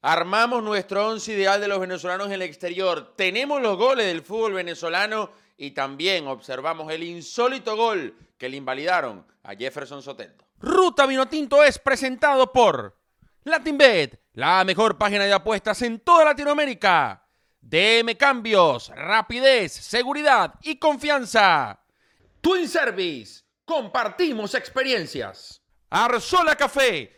Armamos nuestro once ideal de los venezolanos en el exterior. Tenemos los goles del fútbol venezolano y también observamos el insólito gol que le invalidaron a Jefferson Soteldo. Ruta Vinotinto es presentado por LatinBet, la mejor página de apuestas en toda Latinoamérica. DM Cambios, rapidez, seguridad y confianza. Twin Service, compartimos experiencias. Arzola Café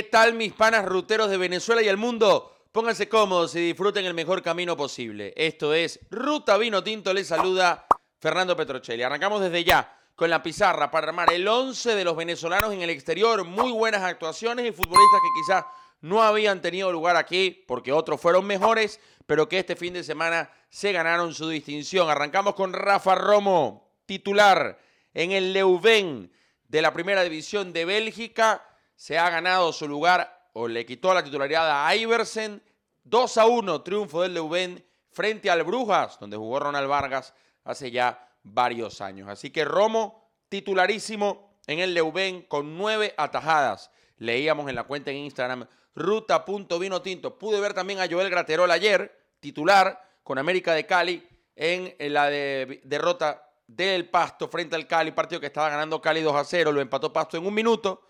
¿Qué tal mis panas ruteros de Venezuela y el mundo? Pónganse cómodos y disfruten el mejor camino posible. Esto es Ruta Vino Tinto. Les saluda Fernando Petrocelli. Arrancamos desde ya con la pizarra para armar el 11 de los venezolanos en el exterior. Muy buenas actuaciones y futbolistas que quizás no habían tenido lugar aquí porque otros fueron mejores, pero que este fin de semana se ganaron su distinción. Arrancamos con Rafa Romo, titular en el Leuven de la primera división de Bélgica. Se ha ganado su lugar o le quitó la titularidad a Iversen. 2 a 1 triunfo del Leuven frente al Brujas, donde jugó Ronald Vargas hace ya varios años. Así que Romo, titularísimo en el Leuven con nueve atajadas. Leíamos en la cuenta en Instagram ruta.vinotinto. Pude ver también a Joel Graterol ayer, titular con América de Cali en la derrota del Pasto frente al Cali, partido que estaba ganando Cali 2 a 0, lo empató Pasto en un minuto.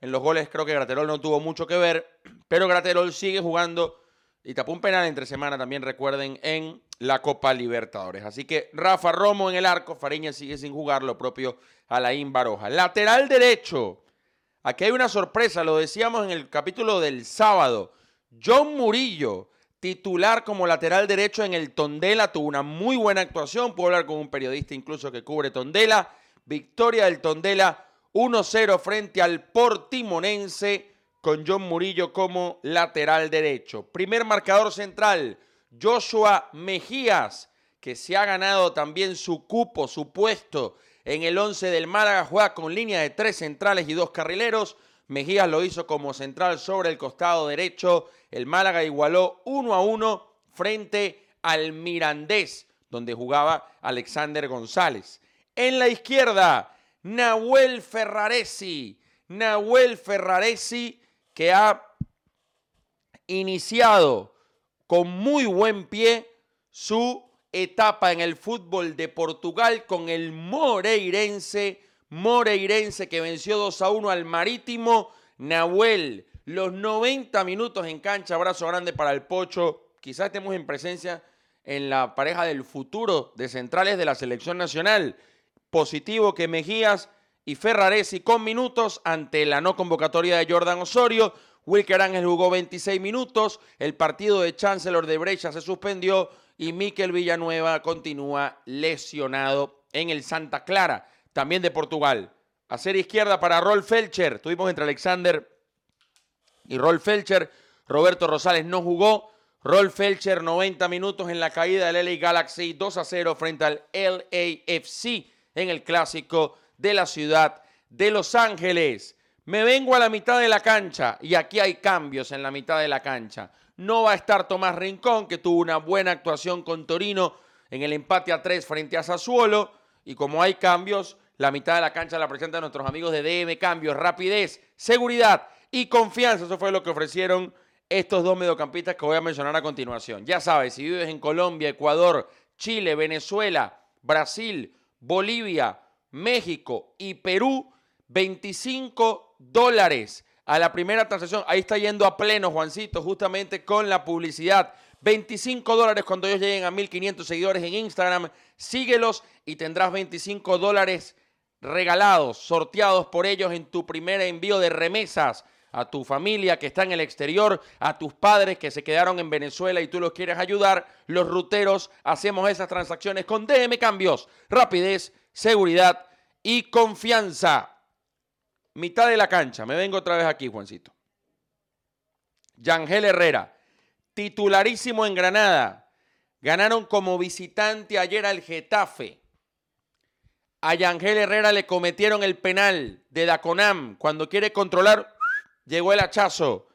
En los goles creo que Graterol no tuvo mucho que ver, pero Graterol sigue jugando y tapó un penal entre semana también, recuerden, en la Copa Libertadores. Así que Rafa Romo en el arco, Fariña sigue sin jugar, lo propio Alain Baroja. Lateral derecho, Aquí hay una sorpresa, lo decíamos en el capítulo del sábado. John Murillo, titular como lateral derecho en el Tondela, tuvo una muy buena actuación. Puedo hablar con un periodista incluso que cubre Tondela. Victoria del Tondela 1-0 frente al Portimonense con John Murillo como lateral derecho. Primer marcador central, Joshua Mejías, que se ha ganado también su cupo, su puesto en el 11 del Málaga juega con línea de tres centrales y dos carrileros. Mejías lo hizo como central sobre el costado derecho. El Málaga igualó 1 a 1 frente al Mirandés, donde jugaba Alexander González. En la izquierda, Nahuel Ferraresi. Nahuel Ferraresi que ha iniciado con muy buen pie su etapa en el fútbol de Portugal con el Moreirense, Moreirense que venció 2 a 1 al Marítimo, Nahuel, los 90 minutos en cancha, abrazo grande para el Pocho, quizás estemos en presencia en la pareja del futuro de centrales de la selección nacional, positivo que Mejías y Ferraresi con minutos ante la no convocatoria de Jordan Osorio, Wilker Ángel jugó 26 minutos, el partido de Chancellor de Brecha se suspendió y Miquel Villanueva continúa lesionado en el Santa Clara, también de Portugal. A ser izquierda para Rolf Felcher. Tuvimos entre Alexander y Rolf Felcher. Roberto Rosales no jugó. Rolf Felcher 90 minutos en la caída del LA Galaxy 2 a 0 frente al LAFC en el clásico de la ciudad de Los Ángeles. Me vengo a la mitad de la cancha y aquí hay cambios en la mitad de la cancha. No va a estar Tomás Rincón, que tuvo una buena actuación con Torino en el empate a tres frente a Sassuolo. Y como hay cambios, la mitad de la cancha la presentan nuestros amigos de DM Cambios. Rapidez, seguridad y confianza. Eso fue lo que ofrecieron estos dos mediocampistas que voy a mencionar a continuación. Ya sabes, si vives en Colombia, Ecuador, Chile, Venezuela, Brasil, Bolivia, México y Perú, 25 dólares a la primera transacción. Ahí está yendo a pleno, Juancito, justamente con la publicidad. 25 dólares cuando ellos lleguen a 1500 seguidores en Instagram. Síguelos y tendrás 25 dólares regalados, sorteados por ellos en tu primer envío de remesas a tu familia que está en el exterior, a tus padres que se quedaron en Venezuela y tú los quieres ayudar, los ruteros hacemos esas transacciones con DM Cambios. Rapidez, seguridad y confianza. Mitad de la cancha. Me vengo otra vez aquí, Juancito. Yangel Herrera, titularísimo en Granada. Ganaron como visitante ayer al Getafe. A Yangel Herrera le cometieron el penal de Daconam. Cuando quiere controlar, llegó el hachazo.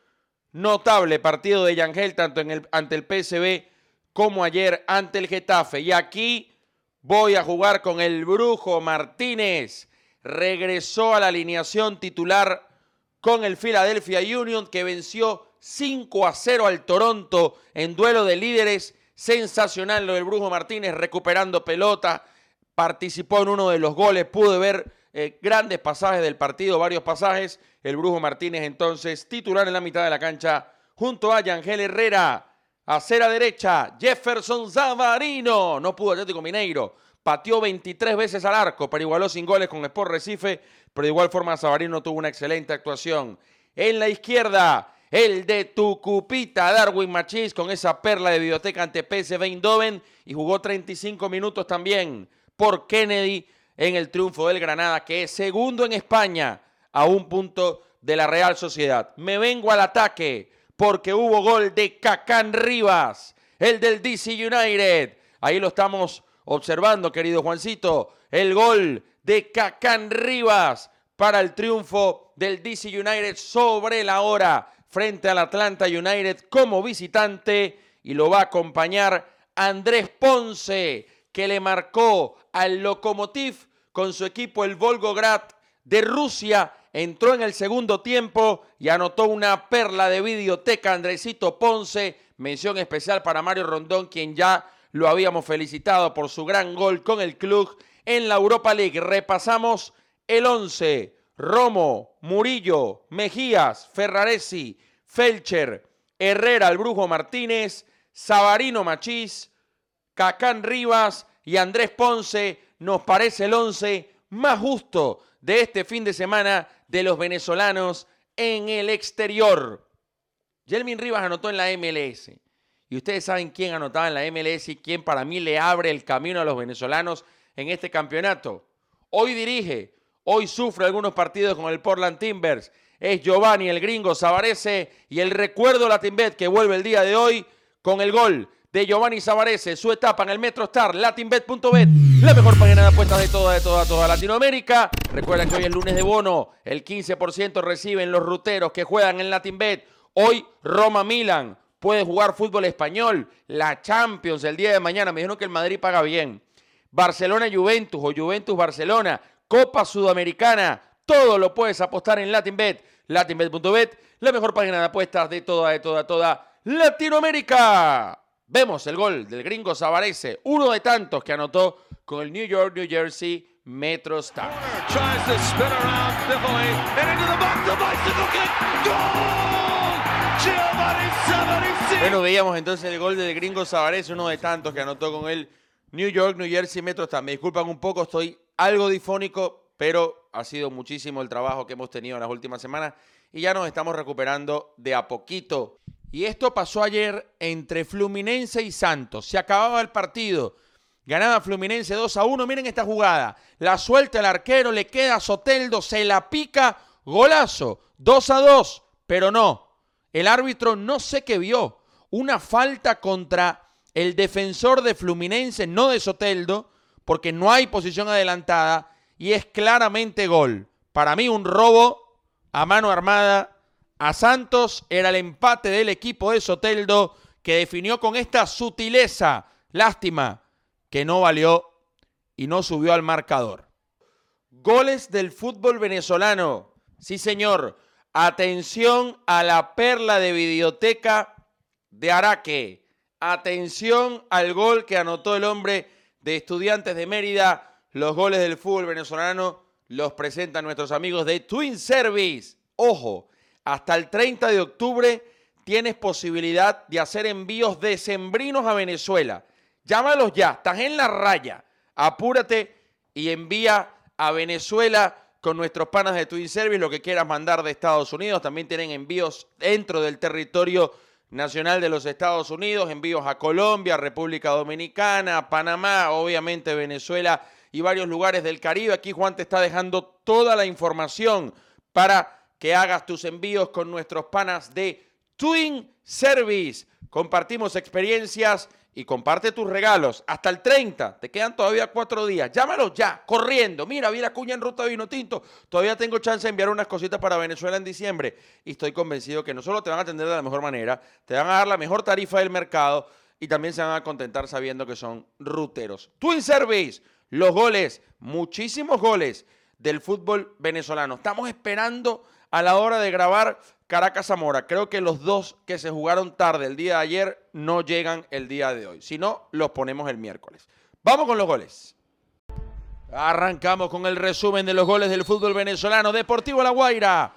Notable partido de Yangel tanto en el, ante el PSB como ayer ante el Getafe. Y aquí voy a jugar con el Brujo Martínez. Regresó a la alineación titular con el Philadelphia Union que venció 5 a 0 al Toronto en duelo de líderes. Sensacional lo del Brujo Martínez recuperando pelota. Participó en uno de los goles. Pude ver eh, grandes pasajes del partido, varios pasajes. El Brujo Martínez entonces titular en la mitad de la cancha junto a Yangel Herrera. A cera derecha, Jefferson Zavarino. No pudo Atlético Mineiro. Pateó 23 veces al arco, pero igualó sin goles con Sport Recife. Pero de igual forma Zavarino tuvo una excelente actuación. En la izquierda, el de Tucupita, Darwin Machís, con esa perla de biblioteca ante PSV Eindhoven. Y jugó 35 minutos también por Kennedy en el triunfo del Granada, que es segundo en España a un punto de la Real Sociedad. Me vengo al ataque porque hubo gol de Cacán Rivas, el del DC United. Ahí lo estamos observando, querido Juancito. El gol de Cacán Rivas para el triunfo del DC United sobre la hora frente al Atlanta United como visitante y lo va a acompañar Andrés Ponce, que le marcó al Lokomotiv con su equipo el Volgograd de Rusia. Entró en el segundo tiempo y anotó una perla de videoteca Andresito Ponce. Mención especial para Mario Rondón, quien ya lo habíamos felicitado por su gran gol con el club en la Europa League. Repasamos el 11. Romo, Murillo, Mejías, Ferraresi, Felcher, Herrera, el Brujo Martínez, Sabarino Machís, Cacán Rivas y Andrés Ponce. Nos parece el 11 más justo de este fin de semana de los venezolanos en el exterior. Jelmin Rivas anotó en la MLS. Y ustedes saben quién anotaba en la MLS y quién para mí le abre el camino a los venezolanos en este campeonato. Hoy dirige, hoy sufre algunos partidos con el Portland Timbers. Es Giovanni, el gringo Savarese y el recuerdo Latinbet que vuelve el día de hoy con el gol de Giovanni Savarese, su etapa en el MetroStar, latinbet.bet, la mejor página de apuestas de toda, de toda, toda Latinoamérica. Recuerda que hoy es lunes de bono, el 15% reciben los ruteros que juegan en Latinbet. Hoy Roma-Milan, puede jugar fútbol español, la Champions el día de mañana. Me dijeron que el Madrid paga bien. Barcelona-Juventus o Juventus-Barcelona, Copa Sudamericana, todo lo puedes apostar en LatinBet, latinbet.bet, la mejor página de apuestas de toda, de toda, toda Latinoamérica. Vemos el gol del gringo Savarese, uno de tantos que anotó con el New York, New Jersey Metro Star. Bueno, veíamos entonces el gol del gringo Savarese, uno de tantos que anotó con el New York, New Jersey Metro Star. Me disculpan un poco, estoy algo difónico, pero ha sido muchísimo el trabajo que hemos tenido en las últimas semanas y ya nos estamos recuperando de a poquito. Y esto pasó ayer entre Fluminense y Santos. Se acababa el partido. Ganaba Fluminense 2 a 1. Miren esta jugada. La suelta el arquero, le queda a Soteldo, se la pica. Golazo. 2 a 2. Pero no. El árbitro no sé qué vio. Una falta contra el defensor de Fluminense, no de Soteldo, porque no hay posición adelantada y es claramente gol. Para mí un robo a mano armada a Santos era el empate del equipo de Soteldo que definió con esta sutileza. Lástima que no valió y no subió al marcador. Goles del fútbol venezolano. Sí, señor. Atención a la perla de videoteca de Araque. Atención al gol que anotó el hombre de Estudiantes de Mérida. Los goles del fútbol venezolano los presentan nuestros amigos de Twin Service. Ojo, hasta el 30 de octubre tienes posibilidad de hacer envíos decembrinos a Venezuela. Llámalos ya, estás en la raya. Apúrate y envía a Venezuela con nuestros panas de Twin Service, lo que quieras mandar de Estados Unidos. También tienen envíos dentro del territorio nacional de los Estados Unidos, envíos a Colombia, República Dominicana, Panamá, obviamente Venezuela y varios lugares del Caribe. Aquí Juan te está dejando toda la información para que hagas tus envíos con nuestros panas de Twin Service. Compartimos experiencias y comparte tus regalos. Hasta el 30, te quedan todavía cuatro días. Llámalos ya, corriendo. Mira, vi la cuña en ruta vino tinto. Todavía tengo chance de enviar unas cositas para Venezuela en diciembre. Y estoy convencido que no solo te van a atender de la mejor manera, te van a dar la mejor tarifa del mercado y también se van a contentar sabiendo que son ruteros. Twin Service, los goles, muchísimos goles del fútbol venezolano. Estamos esperando a la hora de grabar Caracas Zamora. Creo que los dos que se jugaron tarde el día de ayer no llegan el día de hoy. Si no, los ponemos el miércoles. Vamos con los goles. Arrancamos con el resumen de los goles del fútbol venezolano. Deportivo La Guaira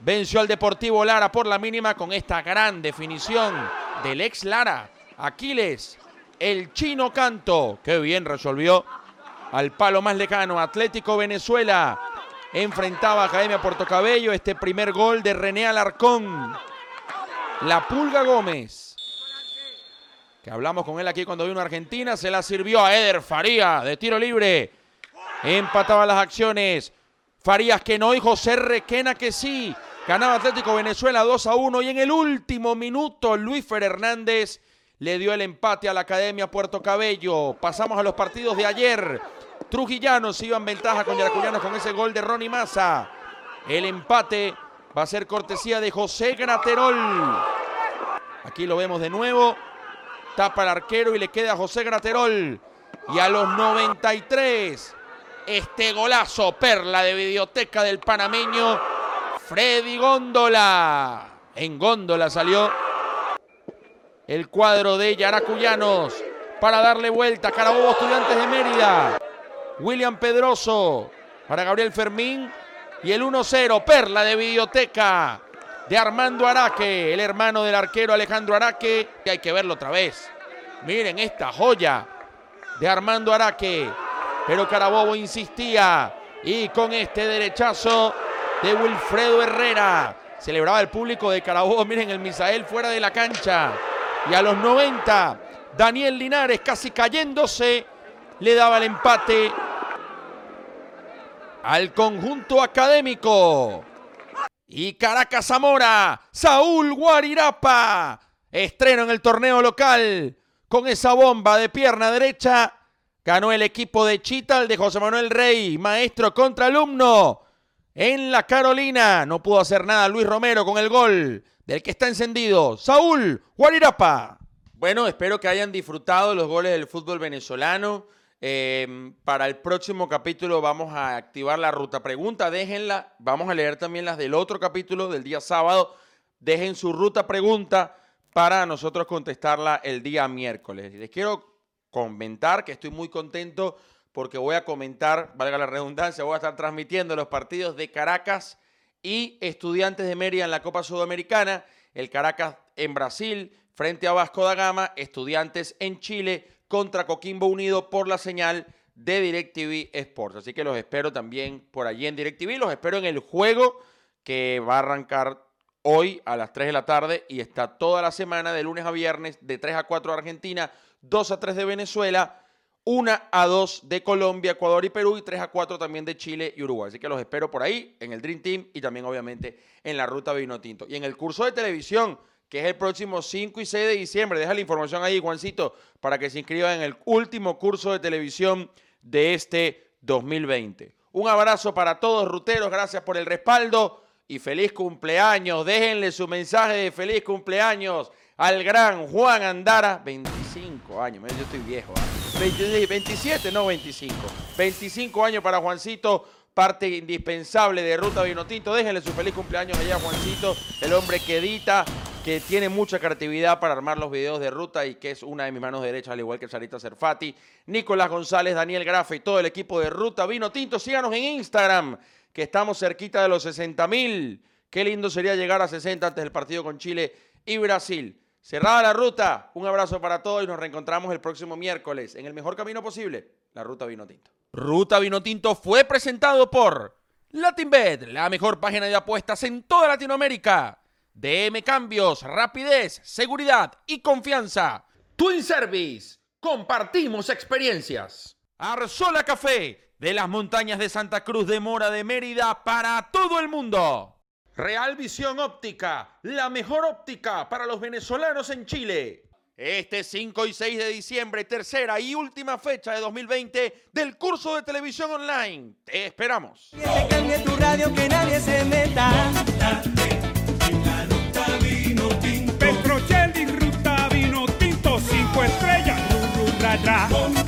venció al Deportivo Lara por la mínima con esta gran definición del ex Lara. Aquiles, el chino canto. Qué bien resolvió al palo más lejano. Atlético Venezuela enfrentaba a Academia Puerto Cabello. Este primer gol de René Alarcón. La Pulga Gómez. Que hablamos con él aquí cuando vino a Argentina. Se la sirvió a Eder Faría de tiro libre. Empataba las acciones. Farías que no y José Requena que sí. Ganaba Atlético Venezuela 2 a 1 y en el último minuto Luis Fer Hernández le dio el empate a la Academia Puerto Cabello. Pasamos a los partidos de ayer. Trujillanos iba en ventaja con Yaracuyanos con ese gol de Ronnie Massa. El empate va a ser cortesía de José Graterol. Aquí lo vemos de nuevo. Tapa el arquero y le queda a José Graterol. Y a los 93, este golazo, perla de videoteca del panameño, Freddy Góndola. En Góndola salió el cuadro de Yaracuyanos para darle vuelta. Carabobo Estudiantes de Mérida. William Pedroso para Gabriel Fermín. Y el 1-0, perla de videoteca de Armando Araque, el hermano del arquero Alejandro Araque. Que hay que verlo otra vez. Miren esta joya de Armando Araque. Pero Carabobo insistía. Y con este derechazo de Wilfredo Herrera. Celebraba el público de Carabobo. Miren el Misael fuera de la cancha. Y a los 90, Daniel Linares casi cayéndose. Le daba el empate al conjunto académico. Y Caracas Zamora, Saúl Guarirapa. Estreno en el torneo local. Con esa bomba de pierna derecha. Ganó el equipo de Chital de José Manuel Rey, maestro contra alumno. En la Carolina no pudo hacer nada Luis Romero con el gol del que está encendido. Saúl Guarirapa. Bueno, espero que hayan disfrutado los goles del fútbol venezolano. Eh, para el próximo capítulo vamos a activar la ruta pregunta. Déjenla. Vamos a leer también las del otro capítulo del día sábado. Dejen su ruta pregunta para nosotros contestarla el día miércoles. Les quiero comentar que estoy muy contento porque voy a comentar, valga la redundancia, voy a estar transmitiendo los partidos de Caracas y Estudiantes de Mérida en la Copa Sudamericana. El Caracas en Brasil frente a Vasco da Gama, Estudiantes en Chile contra Coquimbo Unido por la señal de DirecTV Sports. Así que los espero también por allí en DirecTV. Los espero en el juego que va a arrancar hoy a las 3 de la tarde y está toda la semana de lunes a viernes de 3 a 4 de Argentina, 2 a 3 de Venezuela, 1 a 2 de Colombia, Ecuador y Perú y 3 a 4 también de Chile y Uruguay. Así que los espero por ahí en el Dream Team y también obviamente en la ruta Vino Tinto. Y en el curso de televisión que es el próximo 5 y 6 de diciembre. Deja la información ahí, Juancito, para que se inscriban en el último curso de televisión de este 2020. Un abrazo para todos, ruteros, gracias por el respaldo y feliz cumpleaños. Déjenle su mensaje de feliz cumpleaños al gran Juan Andara, 25 años, yo estoy viejo, ¿ah? 27, no 25. 25 años para Juancito, parte indispensable de Ruta Vinotinto. Déjenle su feliz cumpleaños allá Juancito, el hombre que edita, que tiene mucha creatividad para armar los videos de ruta y que es una de mis manos derechas, al igual que Sarita Cerfati, Nicolás González, Daniel Grafe y todo el equipo de Ruta Vino Tinto. Síganos en Instagram, que estamos cerquita de los 60 mil. Qué lindo sería llegar a 60 antes del partido con Chile y Brasil. Cerrada la ruta, un abrazo para todos y nos reencontramos el próximo miércoles en el mejor camino posible, la Ruta Vino Tinto. Ruta Vino Tinto fue presentado por LatinBet, la mejor página de apuestas en toda Latinoamérica. DM Cambios, rapidez, seguridad y confianza. Twin Service, compartimos experiencias. Arzola Café, de las montañas de Santa Cruz de Mora de Mérida para todo el mundo. Real Visión Óptica, la mejor óptica para los venezolanos en Chile. Este 5 y 6 de diciembre, tercera y última fecha de 2020 del curso de televisión online. Te esperamos. Que cambie tu radio, que nadie se meta. Bogotá.